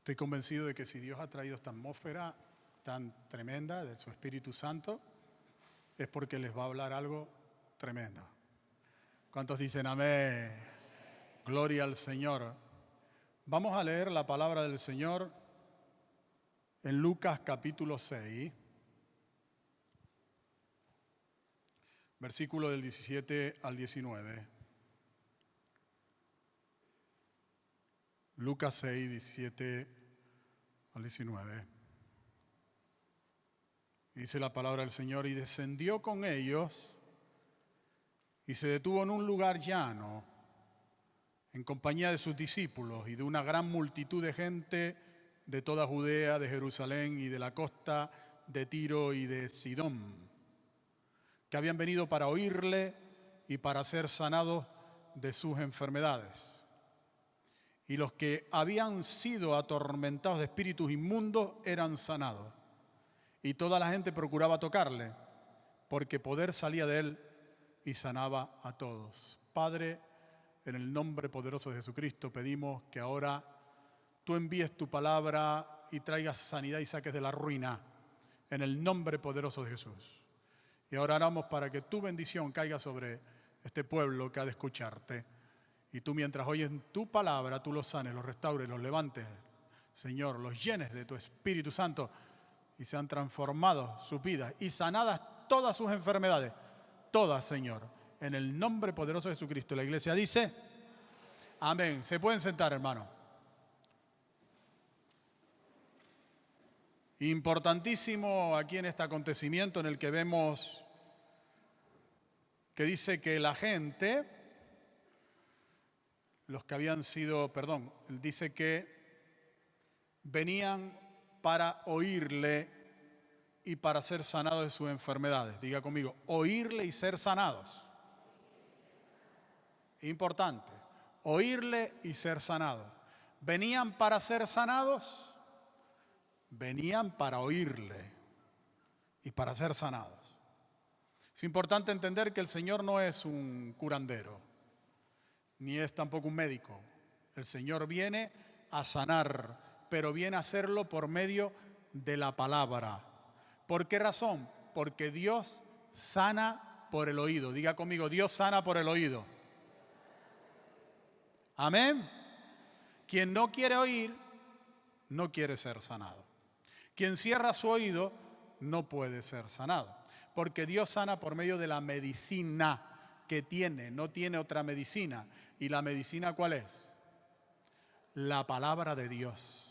Estoy convencido de que si Dios ha traído esta atmósfera tan tremenda de su Espíritu Santo, es porque les va a hablar algo tremendo. ¿Cuántos dicen amén? Gloria al Señor. Vamos a leer la palabra del Señor en Lucas capítulo 6, versículo del 17 al 19. Lucas 6, 17 al 19. Dice la palabra del Señor, y descendió con ellos y se detuvo en un lugar llano, en compañía de sus discípulos y de una gran multitud de gente de toda Judea, de Jerusalén y de la costa de Tiro y de Sidón, que habían venido para oírle y para ser sanados de sus enfermedades. Y los que habían sido atormentados de espíritus inmundos eran sanados. Y toda la gente procuraba tocarle, porque poder salía de él y sanaba a todos. Padre, en el nombre poderoso de Jesucristo pedimos que ahora tú envíes tu palabra y traigas sanidad y saques de la ruina en el nombre poderoso de Jesús. Y ahora oramos para que tu bendición caiga sobre este pueblo que ha de escucharte. Y tú mientras oyes tu palabra, tú los sanes, los restaures, los levantes, Señor, los llenes de tu Espíritu Santo y sean transformados sus vidas y sanadas todas sus enfermedades. Todas, Señor. En el nombre poderoso de Jesucristo. La iglesia dice, amén. Se pueden sentar, hermano. Importantísimo aquí en este acontecimiento en el que vemos que dice que la gente, los que habían sido, perdón, dice que venían para oírle y para ser sanados de sus enfermedades. Diga conmigo, oírle y ser sanados. Importante, oírle y ser sanados. ¿Venían para ser sanados? venían para oírle y para ser sanados. Es importante entender que el Señor no es un curandero, ni es tampoco un médico. El Señor viene a sanar, pero viene a hacerlo por medio de la palabra. ¿Por qué razón? Porque Dios sana por el oído. Diga conmigo, Dios sana por el oído. Amén. Quien no quiere oír, no quiere ser sanado. Quien cierra su oído no puede ser sanado, porque Dios sana por medio de la medicina que tiene, no tiene otra medicina. ¿Y la medicina cuál es? La palabra de Dios.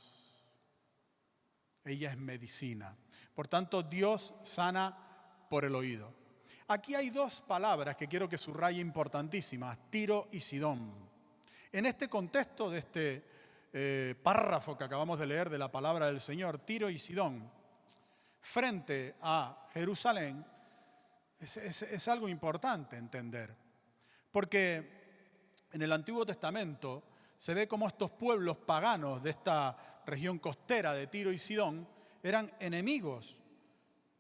Ella es medicina. Por tanto, Dios sana por el oído. Aquí hay dos palabras que quiero que subraye importantísimas, Tiro y Sidón. En este contexto de este eh, párrafo que acabamos de leer de la palabra del Señor, Tiro y Sidón, frente a Jerusalén, es, algo importante entender. Porque en el Antiguo Testamento se ve como estos pueblos paganos de esta región costera de Tiro y Sidón eran enemigos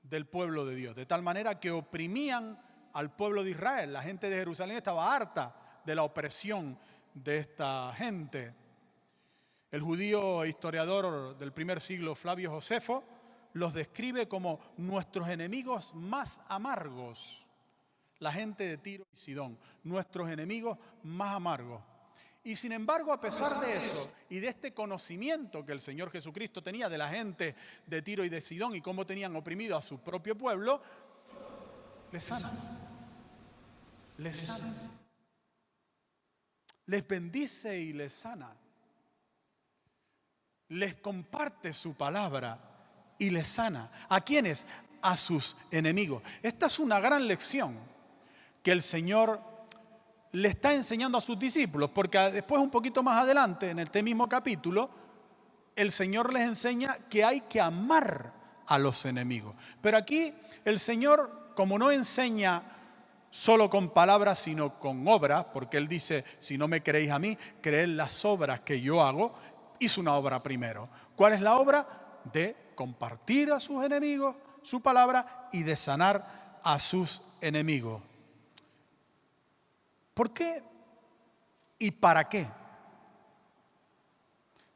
del pueblo de Dios, de tal manera que oprimían al pueblo de Israel. La gente de Jerusalén estaba harta de la opresión de esta gente. El judío historiador del primer siglo, Flavio Josefo, los describe como nuestros enemigos más amargos. La gente de Tiro y Sidón, nuestros enemigos más amargos. Y sin embargo, a pesar de eso y de este conocimiento que el Señor Jesucristo tenía de la gente de Tiro y de Sidón y cómo tenían oprimido a su propio pueblo, les sana. Les sana. Les bendice y les sana les comparte su palabra y les sana. ¿A quiénes? A sus enemigos. Esta es una gran lección que el Señor le está enseñando a sus discípulos, porque después un poquito más adelante, en este mismo capítulo, el Señor les enseña que hay que amar a los enemigos. Pero aquí el Señor, como no enseña solo con palabras, sino con obras, porque Él dice, si no me creéis a mí, creed las obras que yo hago, hizo una obra primero. ¿Cuál es la obra? De compartir a sus enemigos su palabra y de sanar a sus enemigos. ¿Por qué y para qué?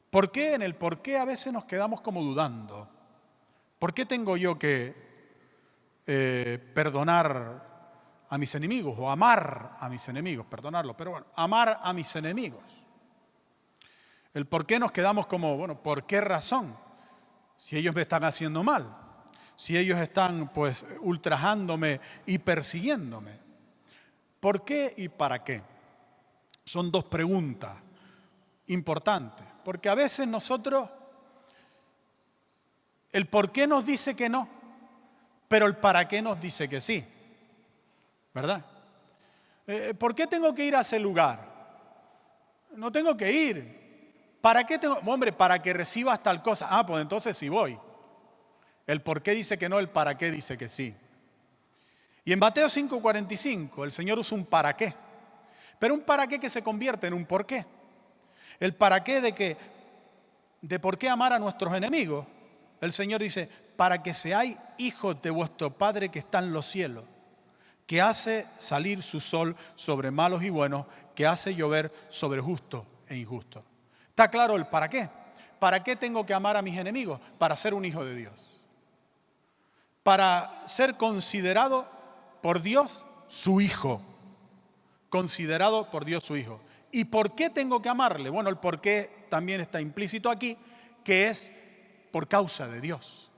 ¿Por qué en el por qué a veces nos quedamos como dudando? ¿Por qué tengo yo que eh, perdonar a mis enemigos o amar a mis enemigos? Perdonarlo, pero bueno, amar a mis enemigos. El por qué nos quedamos como, bueno, ¿por qué razón? Si ellos me están haciendo mal, si ellos están pues ultrajándome y persiguiéndome. ¿Por qué y para qué? Son dos preguntas importantes, porque a veces nosotros, el por qué nos dice que no, pero el para qué nos dice que sí, ¿verdad? Eh, ¿Por qué tengo que ir a ese lugar? No tengo que ir. ¿Para qué tengo? Hombre, para que recibas tal cosa. Ah, pues entonces sí voy. El por qué dice que no, el para qué dice que sí. Y en Mateo 5:45 el Señor usa un para qué. Pero un para qué que se convierte en un por qué. El para qué de que de por qué amar a nuestros enemigos. El Señor dice, para que seáis hijos de vuestro Padre que está en los cielos, que hace salir su sol sobre malos y buenos, que hace llover sobre justos e injustos. ¿Está claro el para qué? ¿Para qué tengo que amar a mis enemigos? Para ser un hijo de Dios. Para ser considerado por Dios su hijo. Considerado por Dios su hijo. ¿Y por qué tengo que amarle? Bueno, el por qué también está implícito aquí, que es por causa de Dios.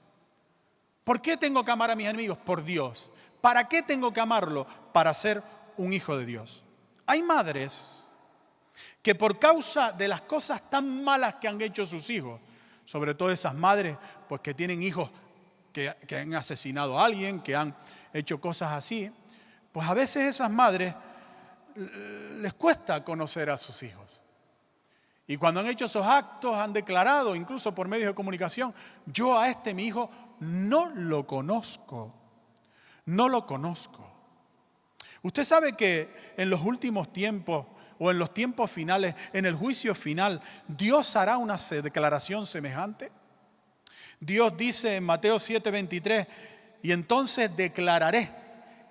¿Por qué tengo que amar a mis enemigos? Por Dios. ¿Para qué tengo que amarlo? Para ser un hijo de Dios. Hay madres que por causa de las cosas tan malas que han hecho sus hijos, sobre todo esas madres, pues que tienen hijos que, han asesinado a alguien, que han hecho cosas así, pues a veces esas madres les cuesta conocer a sus hijos. Y cuando han hecho esos actos, han declarado, incluso por medios de comunicación, yo a este mi hijo no lo conozco, no lo conozco. Usted sabe que en los últimos tiempos o en los tiempos finales, en el juicio final, Dios hará una declaración semejante? Dios dice en Mateo 7:23, y entonces declararé,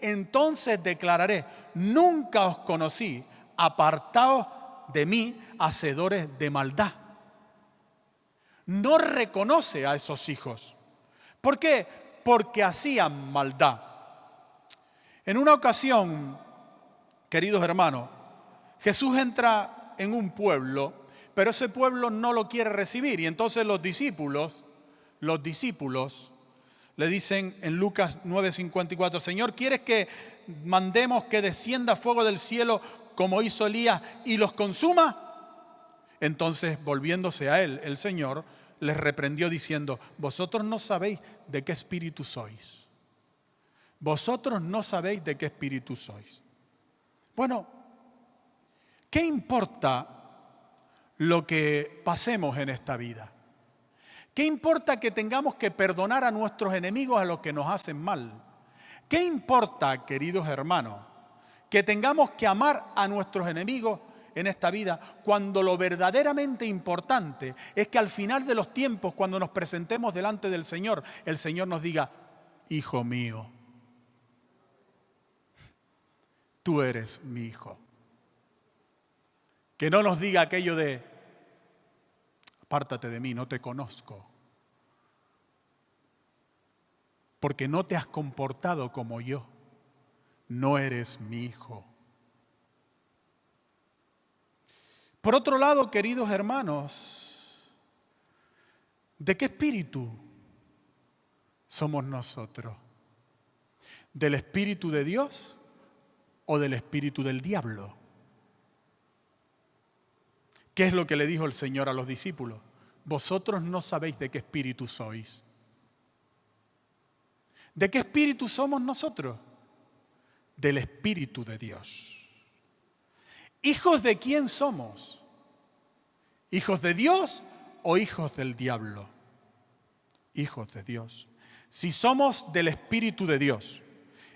entonces declararé, nunca os conocí, apartados de mí, hacedores de maldad. No reconoce a esos hijos. ¿Por qué? Porque hacían maldad. En una ocasión, queridos hermanos, Jesús entra en un pueblo, pero ese pueblo no lo quiere recibir. Y entonces los discípulos, los discípulos, le dicen en Lucas 9:54, Señor, ¿quieres que mandemos que descienda fuego del cielo como hizo Elías y los consuma? Entonces, volviéndose a él, el Señor les reprendió diciendo, vosotros no sabéis de qué espíritu sois. Vosotros no sabéis de qué espíritu sois. Bueno, ¿Qué importa lo que pasemos en esta vida? ¿Qué importa que tengamos que perdonar a nuestros enemigos a los que nos hacen mal? ¿Qué importa, queridos hermanos, que tengamos que amar a nuestros enemigos en esta vida cuando lo verdaderamente importante es que al final de los tiempos, cuando nos presentemos delante del Señor, el Señor nos diga, hijo mío, tú eres mi hijo. Que no nos diga aquello de, apártate de mí, no te conozco. Porque no te has comportado como yo. No eres mi hijo. Por otro lado, queridos hermanos, ¿de qué espíritu somos nosotros? ¿Del espíritu de Dios o del espíritu del diablo? ¿Qué es lo que le dijo el Señor a los discípulos? Vosotros no sabéis de qué espíritu sois. ¿De qué espíritu somos nosotros? Del espíritu de Dios. ¿Hijos de quién somos? ¿Hijos de Dios o hijos del diablo? Hijos de Dios. Si somos del espíritu de Dios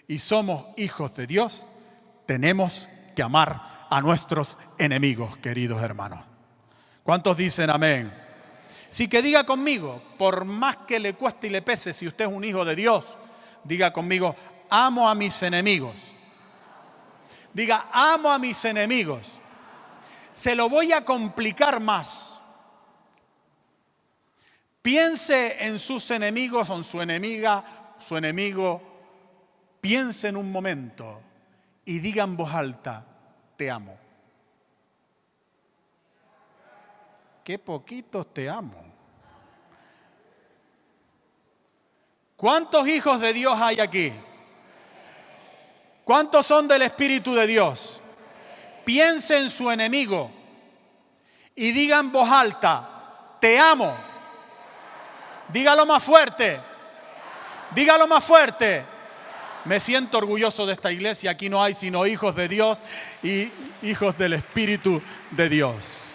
y somos hijos de Dios, tenemos que amar a nuestros enemigos, queridos hermanos. ¿Cuántos dicen amén? Sí que diga conmigo, por más que le cueste y le pese, si usted es un hijo de Dios, diga conmigo, amo a mis enemigos. Diga, amo a mis enemigos. Se lo voy a complicar más. Piense en sus enemigos en su enemiga, su enemigo. Piense en un momento y diga en voz alta, te amo. Qué poquitos te amo. ¿Cuántos hijos de Dios hay aquí? ¿Cuántos son del Espíritu de Dios? Piense en su enemigo y diga en voz alta, te amo. Dígalo más fuerte. Dígalo más fuerte. Me siento orgulloso de esta iglesia. Aquí no hay sino hijos de Dios y hijos del Espíritu de Dios.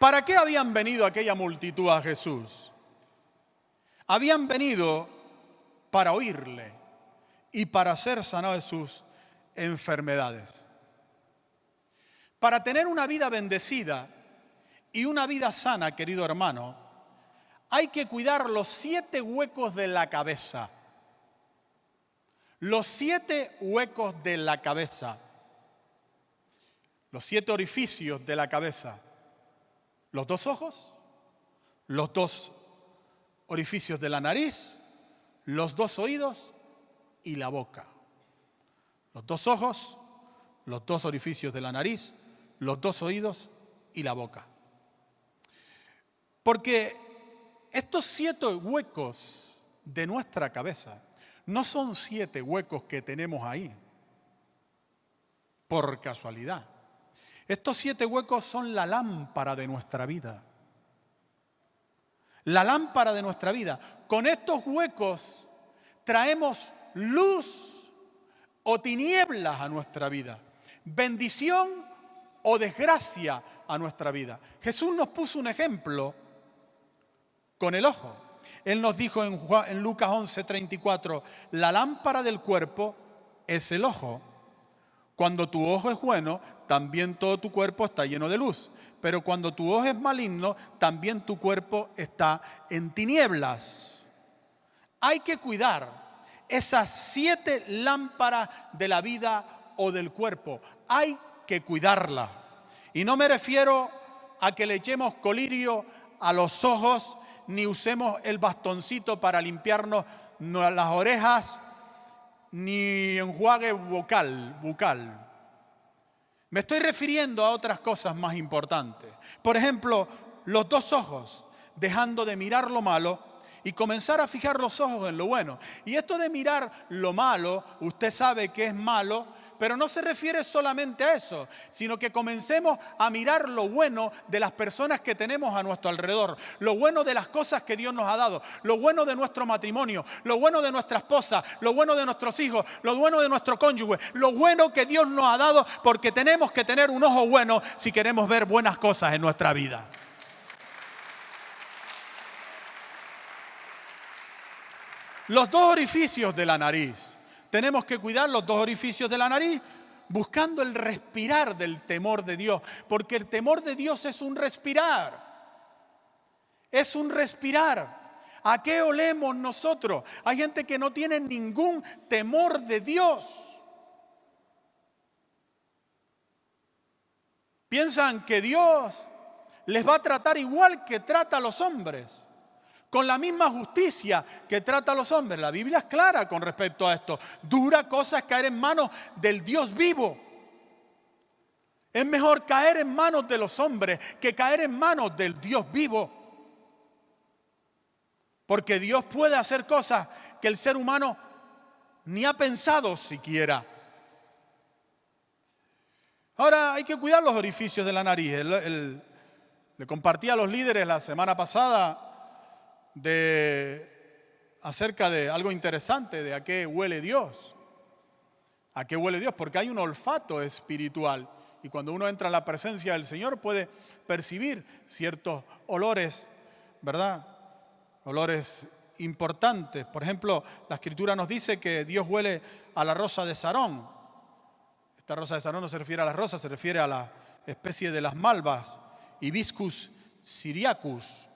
¿Para qué habían venido aquella multitud a Jesús? Habían venido para oírle y para ser sanados de sus enfermedades. Para tener una vida bendecida y una vida sana, querido hermano, hay que cuidar los siete huecos de la cabeza. Los siete huecos de la cabeza. Los siete orificios de la cabeza. Los dos ojos, los dos orificios de la nariz, los dos oídos y la boca. Los dos ojos, los dos orificios de la nariz, los dos oídos y la boca. Porque estos siete huecos de nuestra cabeza no son siete huecos que tenemos ahí por casualidad. Estos siete huecos son la lámpara de nuestra vida. La lámpara de nuestra vida. Con estos huecos traemos luz o tinieblas a nuestra vida. Bendición o desgracia a nuestra vida. Jesús nos puso un ejemplo con el ojo. Él nos dijo en, Lucas 11:34, la lámpara del cuerpo es el ojo. Cuando tu ojo es bueno, también todo tu cuerpo está lleno de luz. Pero cuando tu ojo es maligno, también tu cuerpo está en tinieblas. Hay que cuidar esas siete lámparas de la vida o del cuerpo. Hay que cuidarla. Y no me refiero a que le echemos colirio a los ojos, ni usemos el bastoncito para limpiarnos las orejas, ni enjuague bucal, bucal. Me estoy refiriendo a otras cosas más importantes. Por ejemplo, los dos ojos, dejando de mirar lo malo y comenzar a fijar los ojos en lo bueno. Y esto de mirar lo malo, usted sabe que es malo, pero no se refiere solamente a eso, sino que comencemos a mirar lo bueno de las personas que tenemos a nuestro alrededor, lo bueno de las cosas que Dios nos ha dado, lo bueno de nuestro matrimonio, lo bueno de nuestra esposa, lo bueno de nuestros hijos, lo bueno de nuestro cónyuge, lo bueno que Dios nos ha dado, porque tenemos que tener un ojo bueno si queremos ver buenas cosas en nuestra vida. Los dos orificios de la nariz tenemos que cuidar los dos orificios de la nariz buscando el respirar del temor de Dios, porque el temor de Dios es un respirar. Es un respirar. ¿A qué olemos nosotros? Hay gente que no tiene ningún temor de Dios. Piensan que Dios les va a tratar igual que trata a los hombres con la misma justicia que trata a los hombres. La Biblia es clara con respecto a esto. Dura cosa es caer en manos del Dios vivo. Es mejor caer en manos de los hombres que caer en manos del Dios vivo. Porque Dios puede hacer cosas que el ser humano ni ha pensado siquiera. Ahora hay que cuidar los orificios de la nariz. le compartí a los líderes la semana pasada de acerca de algo interesante de a qué huele Dios. ¿A qué huele Dios? Porque hay un olfato espiritual y cuando uno entra en la presencia del Señor puede percibir ciertos olores, ¿verdad? Olores importantes. Por ejemplo, la escritura nos dice que Dios huele a la rosa de Sarón. Esta rosa de Sarón no se refiere a la rosa, se refiere a la especie de las malvas, Hibiscus siriacus,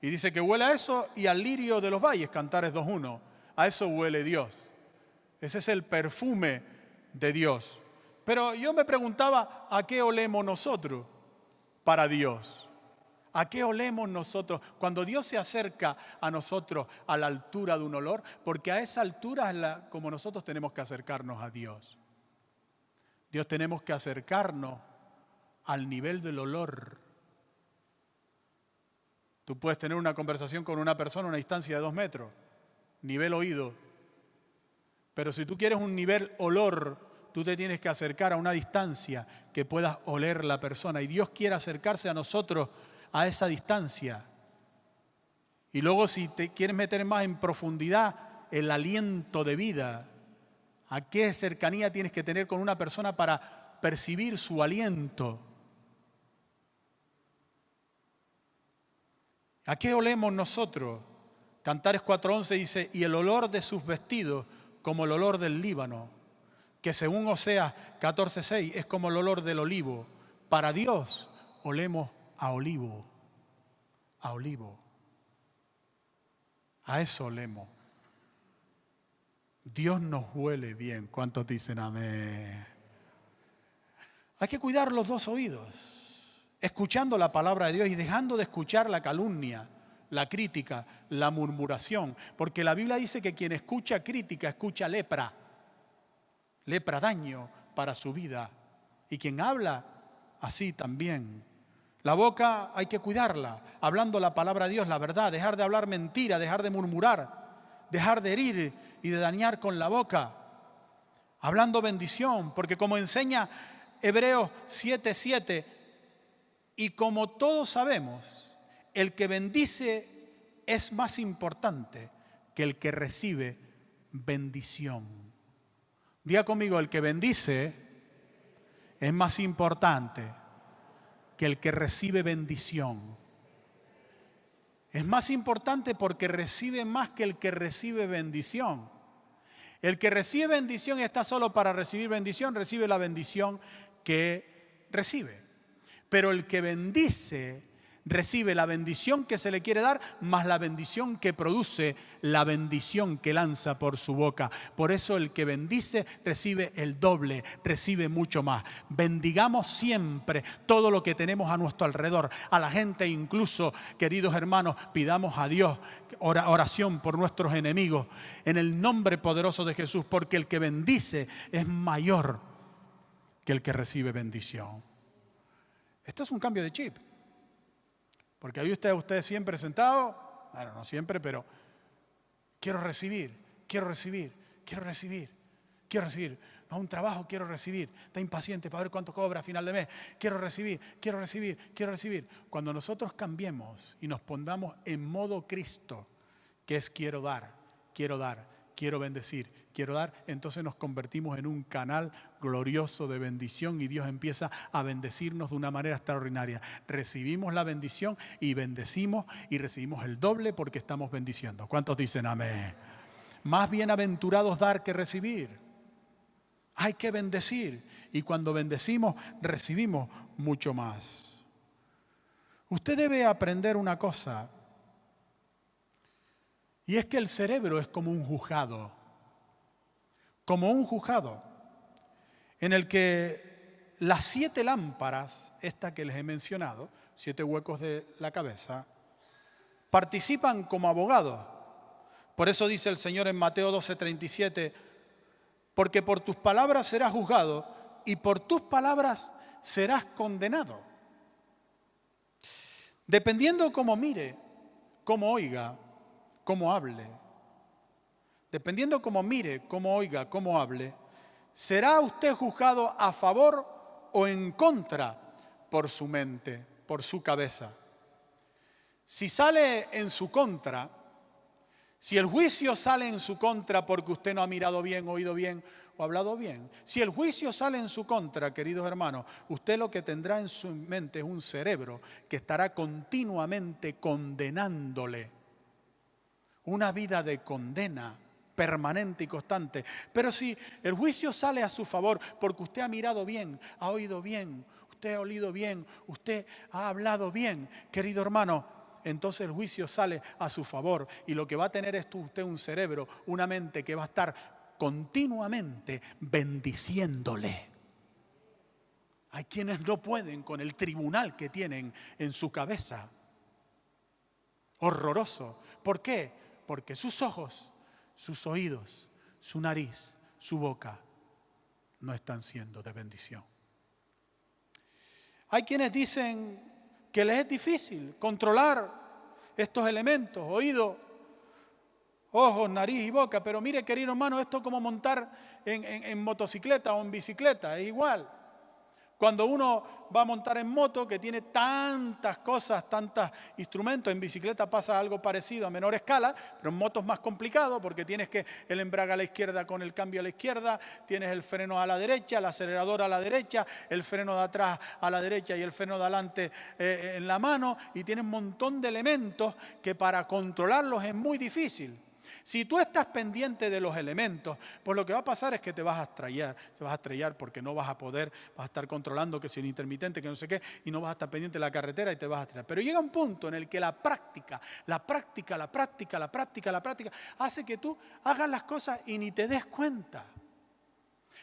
y dice que huele a eso y al lirio de los valles, Cantares 2.1. A eso huele Dios. Ese es el perfume de Dios. Pero yo me preguntaba, ¿a qué olemos nosotros para Dios? ¿A qué olemos nosotros? Cuando Dios se acerca a nosotros a la altura de un olor, porque a esa altura es la, como nosotros tenemos que acercarnos a Dios. Dios tenemos que acercarnos al nivel del olor. Tú puedes tener una conversación con una persona a una distancia de dos metros, nivel oído. Pero si tú quieres un nivel olor, tú te tienes que acercar a una distancia que puedas oler la persona. Y Dios quiere acercarse a nosotros a esa distancia. Y luego si te quieres meter más en profundidad, el aliento de vida. ¿A qué cercanía tienes que tener con una persona para percibir su aliento? ¿A qué olemos nosotros? Cantares 4.11 dice, y el olor de sus vestidos como el olor del Líbano, que según Oseas 14.6 es como el olor del olivo. Para Dios olemos a olivo, a olivo. A eso olemos. Dios nos huele bien. ¿Cuántos dicen amén? Hay que cuidar los dos oídos, escuchando la palabra de Dios y dejando de escuchar la calumnia, la crítica, la murmuración. Porque la Biblia dice que quien escucha crítica escucha lepra, lepra daño para su vida. Y quien habla así también la boca hay que cuidarla, hablando la palabra de Dios, la verdad, dejar de hablar mentira, dejar de murmurar, dejar de herir y de dañar con la boca, hablando bendición, porque como enseña Hebreos 7:7, y como todos sabemos, el que bendice es más importante que el que recibe bendición. Diga conmigo, el que bendice es más importante que el que recibe bendición. Es más importante porque recibe más que el que recibe bendición. El que recibe bendición está solo para recibir bendición, recibe la bendición que recibe. Pero el que bendice recibe la bendición que se le quiere dar, más la bendición que produce la bendición que lanza por su boca. Por eso el que bendice recibe el doble, recibe mucho más. Bendigamos siempre todo lo que tenemos a nuestro alrededor, a la gente incluso, queridos hermanos, pidamos a Dios oración por nuestros enemigos en el nombre poderoso de Jesús, porque el que bendice es mayor que el que recibe bendición. Esto es un cambio de chip. Porque ahí usted, usted siempre sentado, bueno, no siempre, pero quiero recibir, quiero recibir, quiero recibir, quiero recibir. No, un trabajo quiero recibir. Está impaciente para ver cuánto cobra a final de mes. Quiero recibir, quiero recibir, quiero recibir. Cuando nosotros cambiemos y nos pongamos en modo Cristo, que es quiero dar, quiero dar, quiero bendecir, quiero dar, entonces nos convertimos en un canal glorioso de bendición y Dios empieza a bendecirnos de una manera extraordinaria. Recibimos la bendición y bendecimos y recibimos el doble porque estamos bendiciendo. ¿Cuántos dicen amén? Más bienaventurados dar que recibir. Hay que bendecir y cuando bendecimos recibimos mucho más. Usted debe aprender una cosa y es que el cerebro es como un juzgado como un juzgado en el que las siete lámparas, esta que les he mencionado, siete huecos de la cabeza, participan como abogados. Por eso dice el Señor en Mateo 12:37, porque por tus palabras serás juzgado y por tus palabras serás condenado. Dependiendo cómo mire, cómo oiga, cómo hable, dependiendo cómo mire, cómo oiga, cómo hable, será usted juzgado a favor o en contra por su mente, por su cabeza. Si sale en su contra, si el juicio sale en su contra porque usted no ha mirado bien, oído bien o hablado bien, si el juicio sale en su contra, queridos hermanos, usted lo que tendrá en su mente es un cerebro que estará continuamente condenándole. Una vida de condena permanente y constante. Pero si el juicio sale a su favor porque usted ha mirado bien, ha oído bien, usted ha olido bien, usted ha hablado bien, querido hermano, entonces el juicio sale a su favor y lo que va a tener es usted un cerebro, una mente que va a estar continuamente bendiciéndole. Hay quienes no pueden con el tribunal que tienen en su cabeza. horroroso. ¿Por qué? Porque sus ojos, sus oídos, su nariz, su boca no están siendo de bendición. Hay quienes dicen que les es difícil controlar estos elementos, oído, ojos, nariz y boca, pero mire querido hermano, esto es como montar en, en motocicleta o en bicicleta, es igual. Cuando uno va a montar en moto, que tiene tantas cosas, tantos instrumentos, en bicicleta pasa algo parecido a menor escala, pero en moto es más complicado porque tienes que el embrague a la izquierda con el cambio a la izquierda, tienes el freno a la derecha, el acelerador a la derecha, el freno de atrás a la derecha y el freno de adelante eh, en la mano, y tienes un montón de elementos que para controlarlos es muy difícil. Si tú estás pendiente de los elementos, pues lo que va a pasar es que te vas a estrellar, te vas a estrellar porque no vas a poder, vas a estar controlando que si el intermitente, que no sé qué, y no vas a estar pendiente de la carretera y te vas a estrellar. Pero llega un punto en el que la práctica, la práctica, la práctica, la práctica, la práctica, hace que tú hagas las cosas y ni te des cuenta.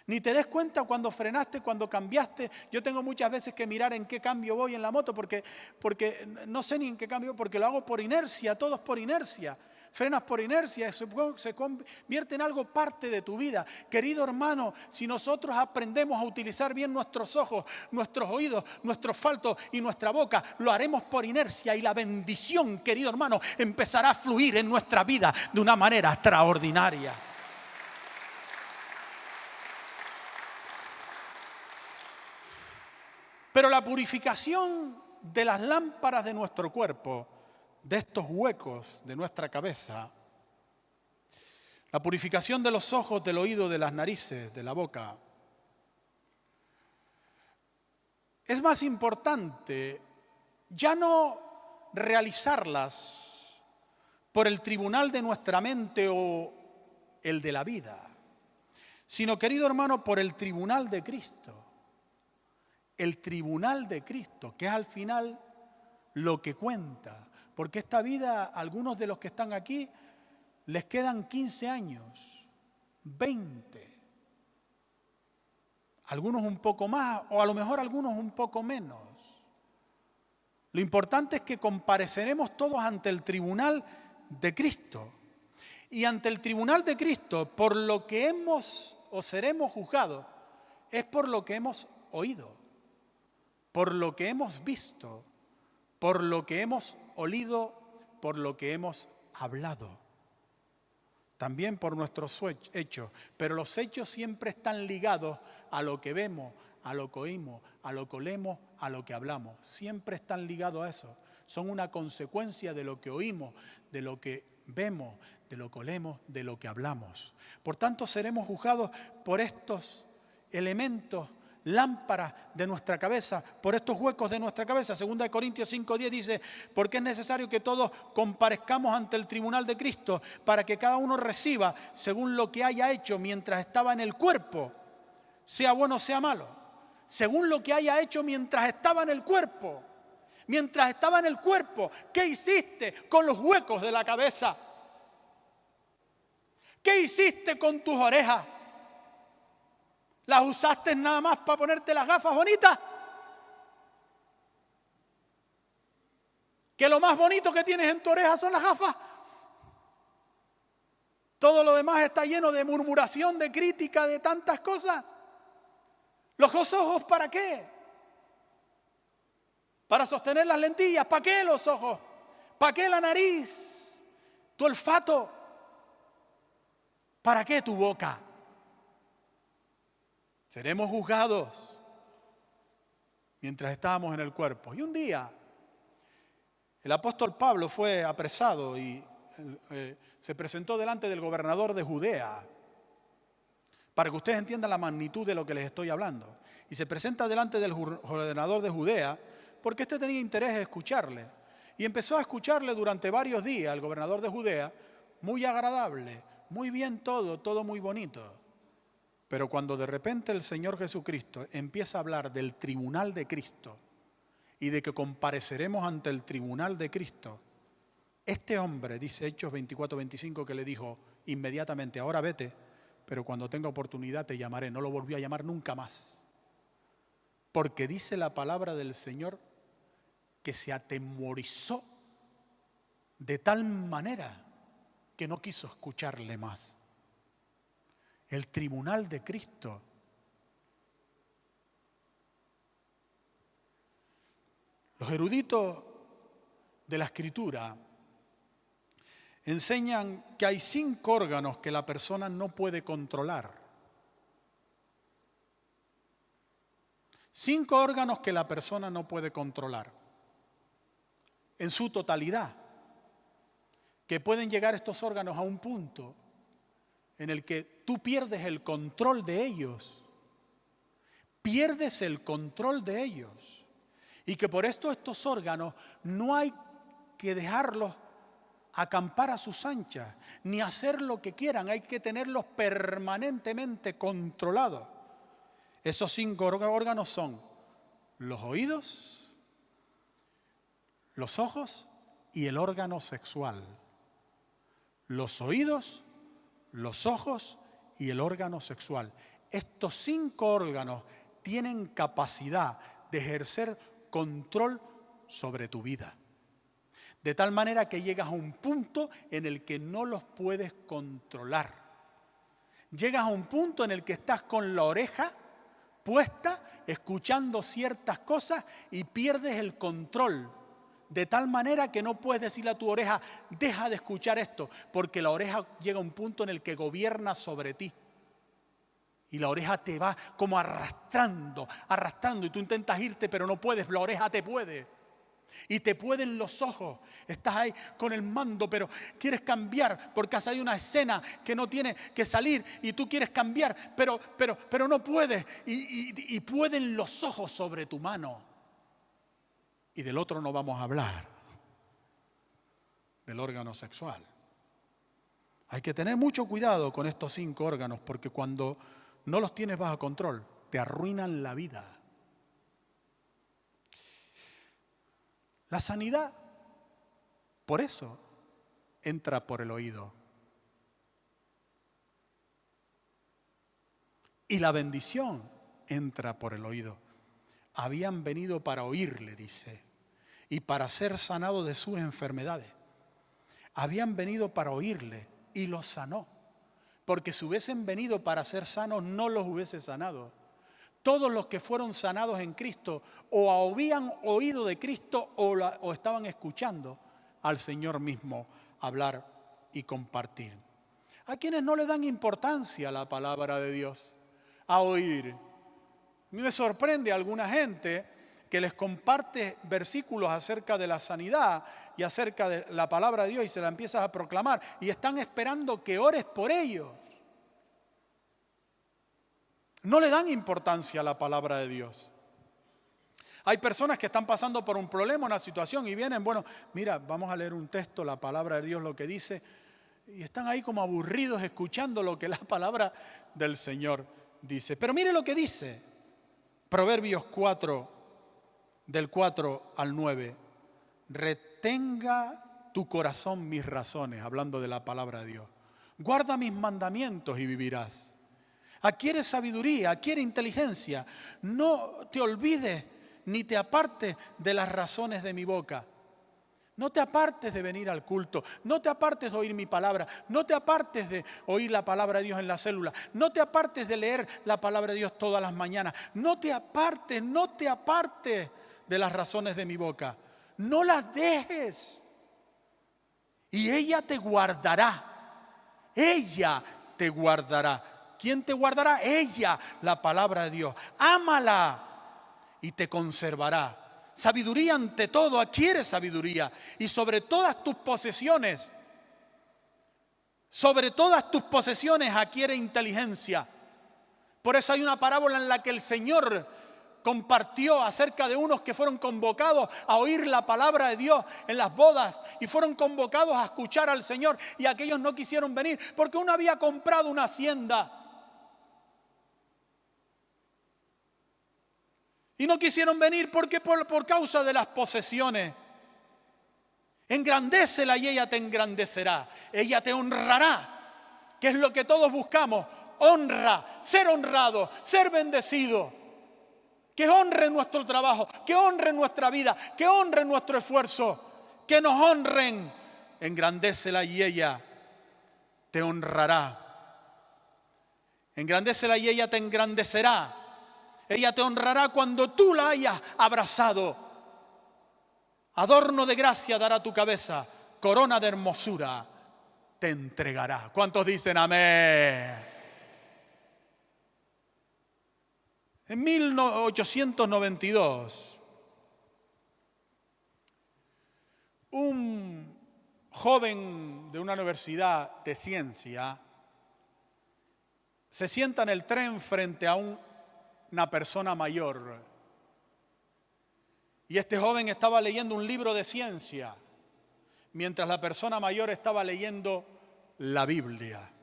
Ni te des cuenta cuando frenaste, cuando cambiaste. Yo tengo muchas veces que mirar en qué cambio voy en la moto porque, porque no sé ni en qué cambio, porque lo hago por inercia, todos por inercia frenas por inercia, se, se convierte en algo parte de tu vida. Querido hermano, si nosotros aprendemos a utilizar bien nuestros ojos, nuestros oídos, nuestro falto y nuestra boca, lo haremos por inercia y la bendición, querido hermano, empezará a fluir en nuestra vida de una manera extraordinaria. Pero la purificación de las lámparas de nuestro cuerpo de estos huecos de nuestra cabeza, la purificación de los ojos, del oído, de las narices, de la boca, es más importante ya no realizarlas por el tribunal de nuestra mente o el de la vida, sino, querido hermano, por el tribunal de Cristo. El tribunal de Cristo, que es al final lo que cuenta. Porque esta vida, algunos de los que están aquí, les quedan 15 años, 20. Algunos un poco más o a lo mejor algunos un poco menos. Lo importante es que compareceremos todos ante el tribunal de Cristo. Y ante el tribunal de Cristo, por lo que hemos o seremos juzgados, es por lo que hemos oído, por lo que hemos visto, por lo que hemos olido, por lo que hemos hablado. También por nuestros hechos. Pero los hechos siempre están ligados a lo que vemos, a lo que oímos, a lo que olemos, a lo que hablamos. Siempre están ligados a eso. Son una consecuencia de lo que oímos, de lo que vemos, de lo que olemos, de lo que hablamos. Por tanto, seremos juzgados por estos elementos lámpara de nuestra cabeza, por estos huecos de nuestra cabeza. Segunda de Corintios 5:10 dice, porque es necesario que todos comparezcamos ante el tribunal de Cristo para que cada uno reciba según lo que haya hecho mientras estaba en el cuerpo, sea bueno o sea malo, según lo que haya hecho mientras estaba en el cuerpo. Mientras estaba en el cuerpo, ¿qué hiciste con los huecos de la cabeza? ¿Qué hiciste con tus orejas? ¿Las usaste nada más para ponerte las gafas bonitas? Que lo más bonito que tienes en tu oreja son las gafas. Todo lo demás está lleno de murmuración, de crítica, de tantas cosas. ¿Los ojos para qué? Para sostener las lentillas. ¿Para qué los ojos? ¿Para qué la nariz? ¿Tu olfato? ¿Para qué tu boca? Seremos juzgados mientras estábamos en el cuerpo. Y un día el apóstol Pablo fue apresado y eh, se presentó delante del gobernador de Judea, para que ustedes entiendan la magnitud de lo que les estoy hablando. Y se presenta delante del gobernador de Judea porque éste tenía interés en escucharle. Y empezó a escucharle durante varios días al gobernador de Judea, muy agradable, muy bien todo, todo muy bonito. Pero cuando de repente el Señor Jesucristo empieza a hablar del tribunal de Cristo y de que compareceremos ante el tribunal de Cristo, este hombre, dice Hechos 24, 25, que le dijo inmediatamente, ahora vete, pero cuando tenga oportunidad te llamaré. No lo volvió a llamar nunca más. Porque dice la palabra del Señor que se atemorizó de tal manera que no quiso escucharle más. El tribunal de Cristo. Los eruditos de la escritura enseñan que hay cinco órganos que la persona no puede controlar. Cinco órganos que la persona no puede controlar. En su totalidad, que pueden llegar estos órganos a un punto en el que tú pierdes el control de ellos, pierdes el control de ellos. Y que por esto estos órganos no hay que dejarlos acampar a sus anchas, ni hacer lo que quieran, hay que tenerlos permanentemente controlados. Esos cinco órganos son los oídos, los ojos y el órgano sexual. Los oídos, los ojos y el órgano sexual. Estos cinco órganos tienen capacidad de ejercer control sobre tu vida. De tal manera que llegas a un punto en el que no los puedes controlar. Llegas a un punto en el que estás con la oreja puesta, escuchando ciertas cosas y pierdes el control. De tal manera que no puedes decirle a tu oreja, deja de escuchar esto, porque la oreja llega a un punto en el que gobierna sobre ti. Y la oreja te va como arrastrando, arrastrando. Y tú intentas irte, pero no puedes. La oreja te puede. Y te pueden los ojos. Estás ahí con el mando, pero quieres cambiar porque hay una escena que no tiene que salir y tú quieres cambiar, pero, pero, pero no puedes. Y, y pueden los ojos sobre tu mano. Y del otro no vamos a hablar, del órgano sexual. Hay que tener mucho cuidado con estos cinco órganos porque cuando no los tienes bajo control, te arruinan la vida. La sanidad, por eso, entra por el oído. Y la bendición entra por el oído. Habían venido para oírle, dice, y para ser sanado de sus enfermedades. Habían venido para oírle y lo sanó porque si hubiesen venido para ser sanos, no los hubiese sanado. Todos los que fueron sanados en Cristo o habían oído de Cristo o, estaban escuchando al Señor mismo hablar y compartir. A quienes no le dan importancia la palabra de Dios, a oír. A mí me sorprende a alguna gente que les comparte versículos acerca de la sanidad y acerca de la palabra de Dios y se la empiezas a proclamar y están esperando que ores por ellos. No le dan importancia a la palabra de Dios. Hay personas que están pasando por un problema, una situación y vienen, bueno, mira, vamos a leer un texto, la palabra de Dios lo que dice, y están ahí como aburridos escuchando lo que la palabra del Señor dice. Pero mire lo que dice Proverbios 4, del 4 al 9. Retenga tu corazón mis razones, hablando de la palabra de Dios. Guarda mis mandamientos y vivirás. Adquiere sabiduría, adquiere inteligencia. No te olvides ni te apartes de las razones de mi boca. No te apartes de venir al culto, no te apartes de oír mi palabra, no te apartes de oír la palabra de Dios en la célula, no te apartes de leer la palabra de Dios todas las mañanas, no te apartes, no te apartes de las razones de mi boca no las dejes. Y ella te guardará. Ella te guardará. ¿Quién te guardará? Ella, la palabra de Dios. Ámala y te conservará. Sabiduría ante todo, adquiere sabiduría. Y sobre todas tus posesiones, sobre todas tus posesiones adquiere inteligencia. Por eso hay una parábola en la que el Señor compartió acerca de unos que fueron convocados a oír la palabra de Dios en las bodas y fueron convocados a escuchar al Señor y aquellos no quisieron venir porque uno había comprado una hacienda. Y no quisieron venir porque por, por causa de las posesiones. Engrandécela y ella te engrandecerá. Ella te honrará, que es lo que todos buscamos. Honra, ser honrado, ser bendecido que honren nuestro trabajo, que honren nuestra vida, que honren nuestro esfuerzo, que nos honren engrandécela y ella te honrará. Engrandécela y ella te engrandecerá. Ella te honrará cuando tú la hayas abrazado. Adorno de gracia dará tu cabeza, corona de hermosura te entregará. ¿Cuántos dicen amén? En 1892, un joven de una universidad de ciencia se sienta en el tren frente a una persona mayor. Y este joven estaba leyendo un libro de ciencia, mientras la persona mayor estaba leyendo la Biblia.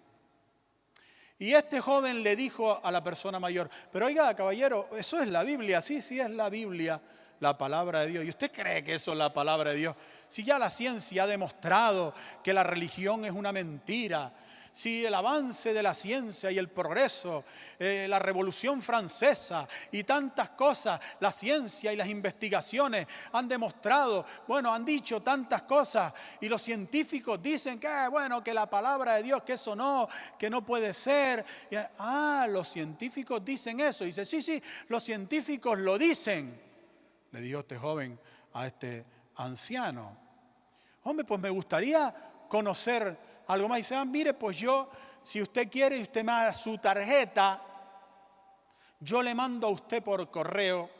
Y este joven le dijo a la persona mayor, pero oiga, caballero, eso es la Biblia, sí, sí es la Biblia, la palabra de Dios. ¿Y usted cree que eso es la palabra de Dios? Si ya la ciencia ha demostrado que la religión es una mentira, si el avance de la ciencia y el progreso, eh, la revolución francesa y tantas cosas, la ciencia y las investigaciones han demostrado, bueno, han dicho tantas cosas y los científicos dicen que, bueno, que la palabra de Dios, que eso no, que no puede ser. ah, los científicos dicen eso. Y dice, sí, sí, los científicos lo dicen. Le dijo este joven a este anciano. Hombre, pues me gustaría conocer algo más. Dice, ah, mire, pues yo, si usted quiere y usted me da su tarjeta, yo le mando a usted por correo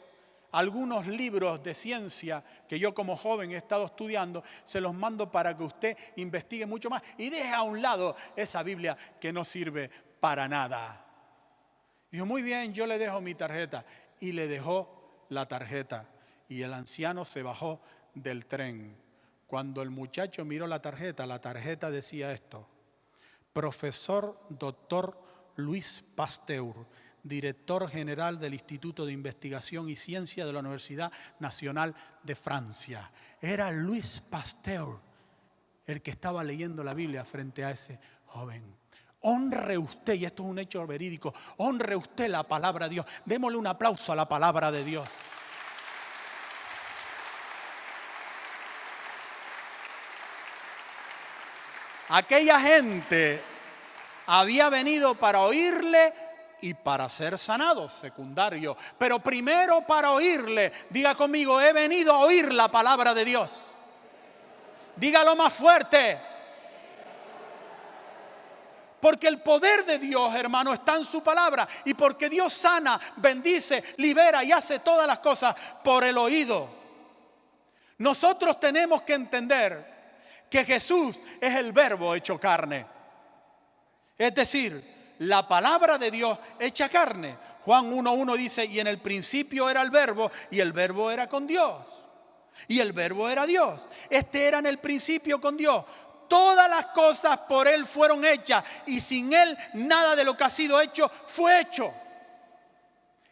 algunos libros de ciencia que yo como joven he estado estudiando, se los mando para que usted investigue mucho más y deje a un lado esa Biblia que no sirve para nada. Dijo, muy bien, yo le dejo mi tarjeta. Y le dejó la tarjeta. Y el anciano se bajó del tren. Cuando el muchacho miró la tarjeta, la tarjeta decía esto, profesor doctor Luis Pasteur, director general del Instituto de Investigación y Ciencia de la Universidad Nacional de Francia. Era Luis Pasteur el que estaba leyendo la Biblia frente a ese joven. Honre usted, y esto es un hecho verídico, honre usted la palabra de Dios. Démosle un aplauso a la palabra de Dios. Aquella gente había venido para oírle y para ser sanado, secundario. Pero primero para oírle, diga conmigo, he venido a oír la palabra de Dios. Dígalo más fuerte. Porque el poder de Dios, hermano, está en su palabra. Y porque Dios sana, bendice, libera y hace todas las cosas por el oído. Nosotros tenemos que entender que Jesús es el verbo hecho carne. Es decir, la palabra de Dios hecha carne. Juan 1.1 dice, y en el principio era el verbo, y el verbo era con Dios. Y el verbo era Dios. Este era en el principio con Dios. Todas las cosas por Él fueron hechas, y sin Él nada de lo que ha sido hecho fue hecho.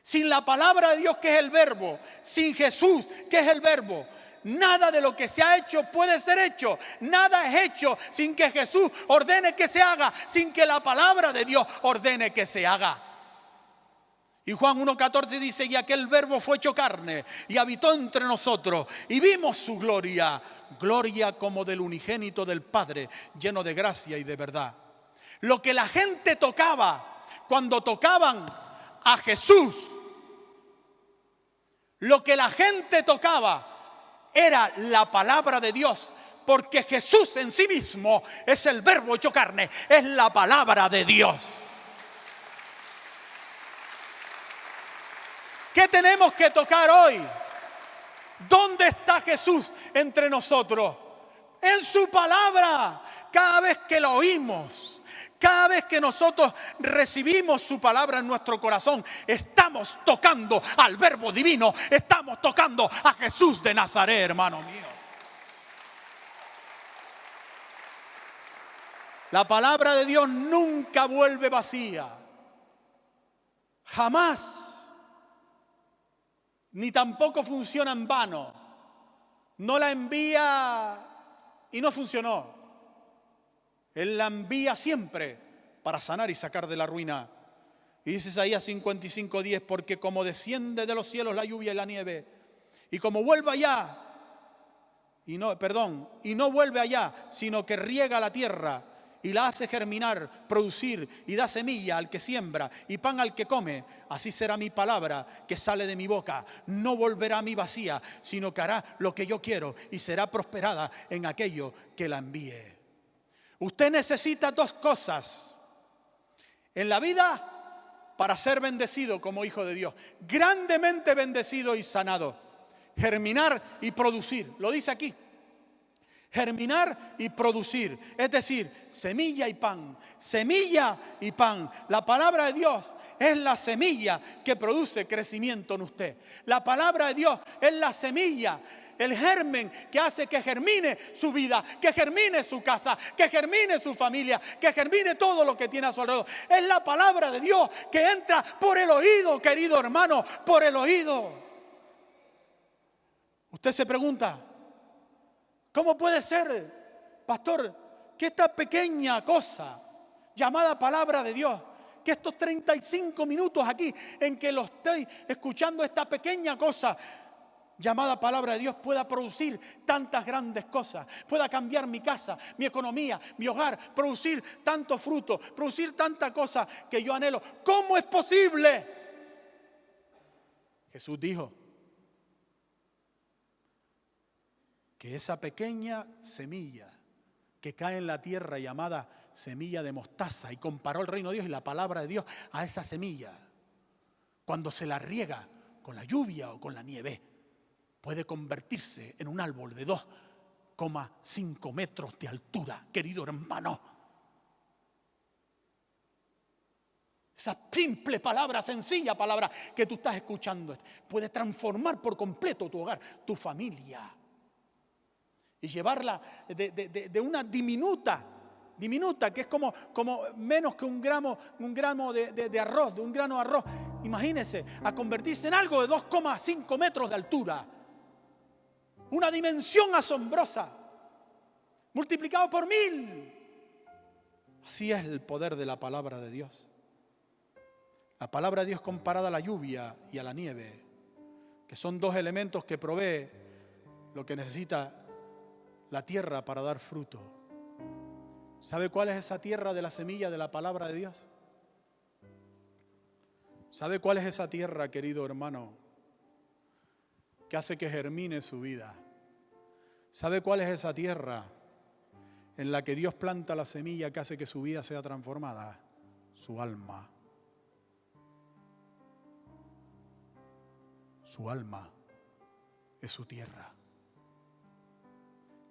Sin la palabra de Dios que es el verbo, sin Jesús que es el verbo, Nada de lo que se ha hecho puede ser hecho. Nada es hecho sin que Jesús ordene que se haga, sin que la palabra de Dios ordene que se haga. Y Juan 1.14 dice, y aquel verbo fue hecho carne y habitó entre nosotros y vimos su gloria, gloria como del unigénito del Padre, lleno de gracia y de verdad. Lo que la gente tocaba cuando tocaban a Jesús, lo que la gente tocaba era la palabra de Dios. Porque Jesús en sí mismo es el verbo hecho carne, es la palabra de Dios. ¿Qué tenemos que tocar hoy? ¿Dónde está Jesús entre nosotros? En su palabra. Cada vez que la oímos, cada vez que nosotros recibimos su palabra en nuestro corazón, estamos tocando al verbo divino, estamos tocando a Jesús de Nazaret, hermano mío. La palabra de Dios nunca vuelve vacía. Jamás. Ni tampoco funciona en vano. No la envía y no funcionó. Él la envía siempre para sanar y sacar de la ruina. Y dice Isaías 55:10, porque como desciende de los cielos la lluvia y la nieve, y como vuelva allá y no, perdón, y no vuelve allá, sino que riega la tierra y la hace germinar, producir y da semilla al que siembra y pan al que come. Así será mi palabra que sale de mi boca. No volverá a mí vacía, sino que hará lo que yo quiero y será prosperada en aquello que la envíe. Usted necesita dos cosas en la vida para ser bendecido como hijo de Dios. Grandemente bendecido y sanado. Germinar y producir. Lo dice aquí germinar y producir. Es decir, semilla y pan, semilla y pan. La palabra de Dios es la semilla que produce crecimiento en usted. La palabra de Dios es la semilla el germen que hace que germine su vida, que germine su casa, que germine su familia, que germine todo lo que tiene a su alrededor. Es la palabra de Dios que entra por el oído, querido hermano, por el oído. Usted se pregunta, ¿Cómo puede ser, pastor, que esta pequeña cosa llamada palabra de Dios, que estos 35 minutos aquí en que lo estoy escuchando, esta pequeña cosa llamada palabra de Dios pueda producir tantas grandes cosas, pueda cambiar mi casa, mi economía, mi hogar, producir tanto fruto, producir tanta cosa que yo anhelo. ¿Cómo es posible? Jesús dijo, que esa pequeña semilla que cae en la tierra llamada semilla de mostaza y comparó el reino de Dios y la palabra de Dios a esa semilla. Cuando se la riega con la lluvia o con la nieve, puede convertirse en un árbol de 2,5 metros de altura, querido hermano. Esa simple palabra, sencilla palabra que tú estás escuchando, puede transformar por completo tu hogar, tu familia y llevarla de, una diminuta, diminuta, que es como, como menos que un gramo, un gramo de, arroz, de un grano de arroz, imagínense, a convertirse en algo de 2,5 metros de altura. Una dimensión asombrosa, multiplicado por mil. Así es el poder de la palabra de Dios. La palabra de Dios comparada a la lluvia y a la nieve, que son dos elementos que provee lo que necesita la tierra para dar fruto. ¿Sabe cuál es esa tierra de la semilla de la palabra de Dios? ¿Sabe cuál es esa tierra, querido hermano, que hace que germine su vida? ¿Sabe cuál es esa tierra en la que Dios planta la semilla que hace que su vida sea transformada? Su alma. Su alma es su tierra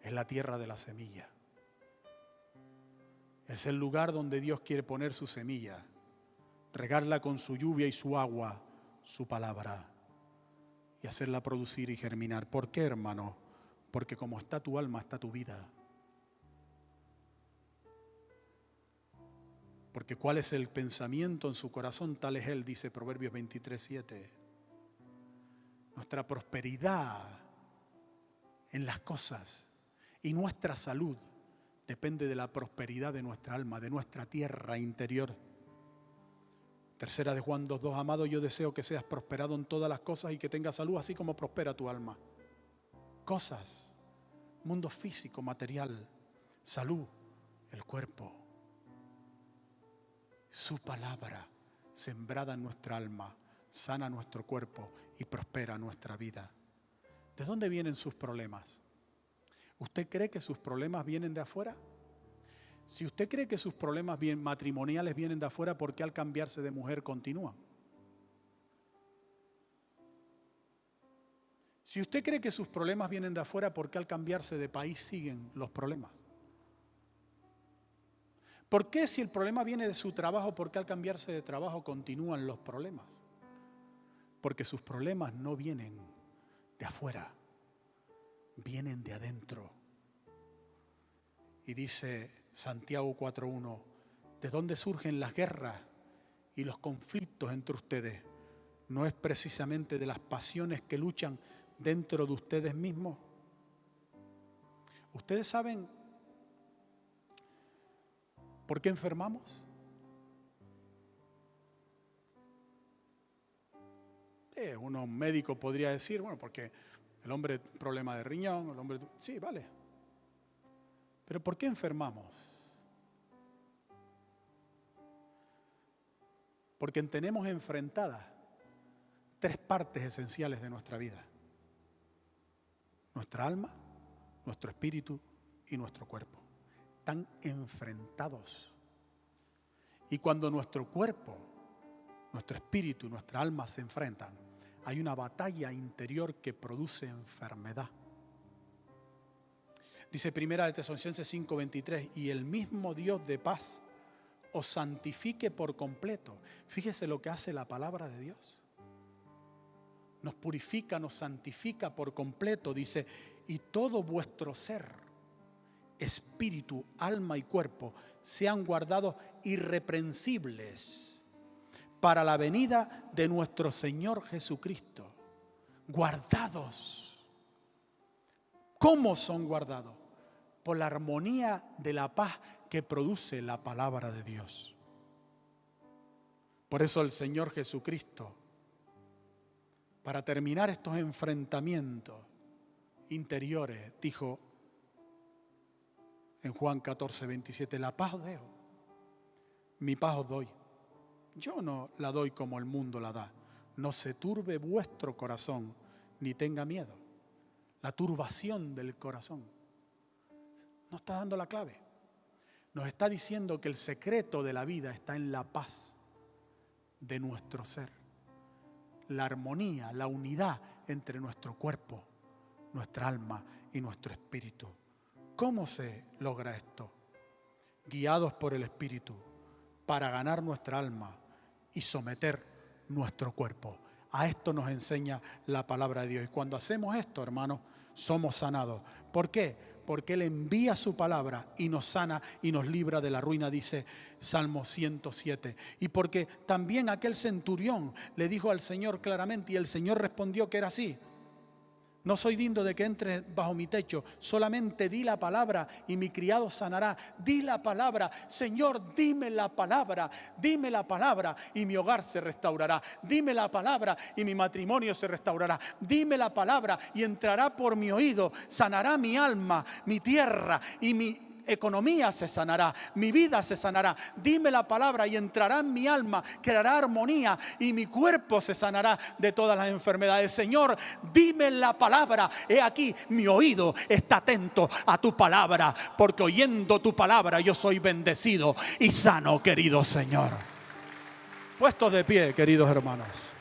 es la tierra de la semilla. Es el lugar donde Dios quiere poner su semilla, regarla con su lluvia y su agua, su palabra, y hacerla producir y germinar. ¿Por qué, hermano? Porque como está tu alma, está tu vida. Porque cuál es el pensamiento en su corazón, tal es él, dice Proverbios 23, 7. Nuestra prosperidad en las cosas y nuestra salud depende de la prosperidad de nuestra alma, de nuestra tierra interior. Tercera de Juan 2.2, amado, yo deseo que seas prosperado en todas las cosas y que tengas salud así como prospera tu alma. Cosas, mundo físico, material, salud, el cuerpo. Su palabra sembrada en nuestra alma, sana nuestro cuerpo y prospera nuestra vida. ¿De dónde vienen sus problemas? ¿Usted cree que sus problemas vienen de afuera? Si usted cree que sus problemas matrimoniales vienen de afuera, ¿por qué al cambiarse de mujer continúan? Si usted cree que sus problemas vienen de afuera, ¿por qué al cambiarse de país siguen los problemas? ¿Por qué si el problema viene de su trabajo, por qué al cambiarse de trabajo continúan los problemas? Porque sus problemas no vienen de afuera vienen de adentro. Y dice Santiago 4.1, ¿de dónde surgen las guerras y los conflictos entre ustedes? ¿No es precisamente de las pasiones que luchan dentro de ustedes mismos? ¿Ustedes saben por qué enfermamos? Eh, uno médico podría decir, bueno, porque El hombre problema de riñón, el hombre... Sí, vale. Pero ¿por qué enfermamos? Porque tenemos enfrentadas tres partes esenciales de nuestra vida. Nuestra alma, nuestro espíritu y nuestro cuerpo. Están enfrentados. Y cuando nuestro cuerpo, nuestro espíritu y nuestra alma se enfrentan, hay una batalla interior que produce enfermedad. Dice primera de Tesalonicenses 5:23, y el mismo Dios de paz os santifique por completo. Fíjese lo que hace la palabra de Dios. Nos purifica, nos santifica por completo, dice, y todo vuestro ser, espíritu, alma y cuerpo, sean guardados irreprensibles para la venida de nuestro Señor Jesucristo. Guardados. ¿Cómo son guardados? Por la armonía de la paz que produce la palabra de Dios. Por eso el Señor Jesucristo, para terminar estos enfrentamientos interiores, dijo en Juan 14, 27, la paz os dejo, mi paz os doy. Yo no la doy como el mundo la da. No se turbe vuestro corazón, ni tenga miedo. La turbación del corazón. No está dando la clave nos está diciendo que el secreto de la vida está en la paz de nuestro ser, la armonía, la unidad entre nuestro cuerpo, nuestra alma y nuestro espíritu. ¿Cómo se logra esto? Guiados por el espíritu para ganar nuestra alma y someter nuestro cuerpo. A esto nos enseña la palabra de Dios. Y cuando hacemos esto, hermanos, somos sanados. ¿Por qué? Porque Él envía su palabra y nos sana y nos libra de la ruina, dice Salmo 107. Y porque también aquel centurión le dijo al Señor claramente y el Señor respondió que era así. No soy digno de que entres bajo mi techo. Solamente di la palabra y mi criado sanará. Di la palabra. Señor, dime la palabra. Dime la palabra y mi hogar se restaurará. Dime la palabra y mi matrimonio se restaurará. Dime la palabra y entrará por mi oído. Sanará mi alma, mi tierra y mi economía se sanará, mi vida se sanará. Dime la palabra y entrará en mi alma, creará armonía y mi cuerpo se sanará de todas las enfermedades. Señor, dime la palabra. He aquí, mi oído está atento a tu palabra, porque oyendo tu palabra yo soy bendecido y sano, querido Señor. Puestos de pie, queridos hermanos.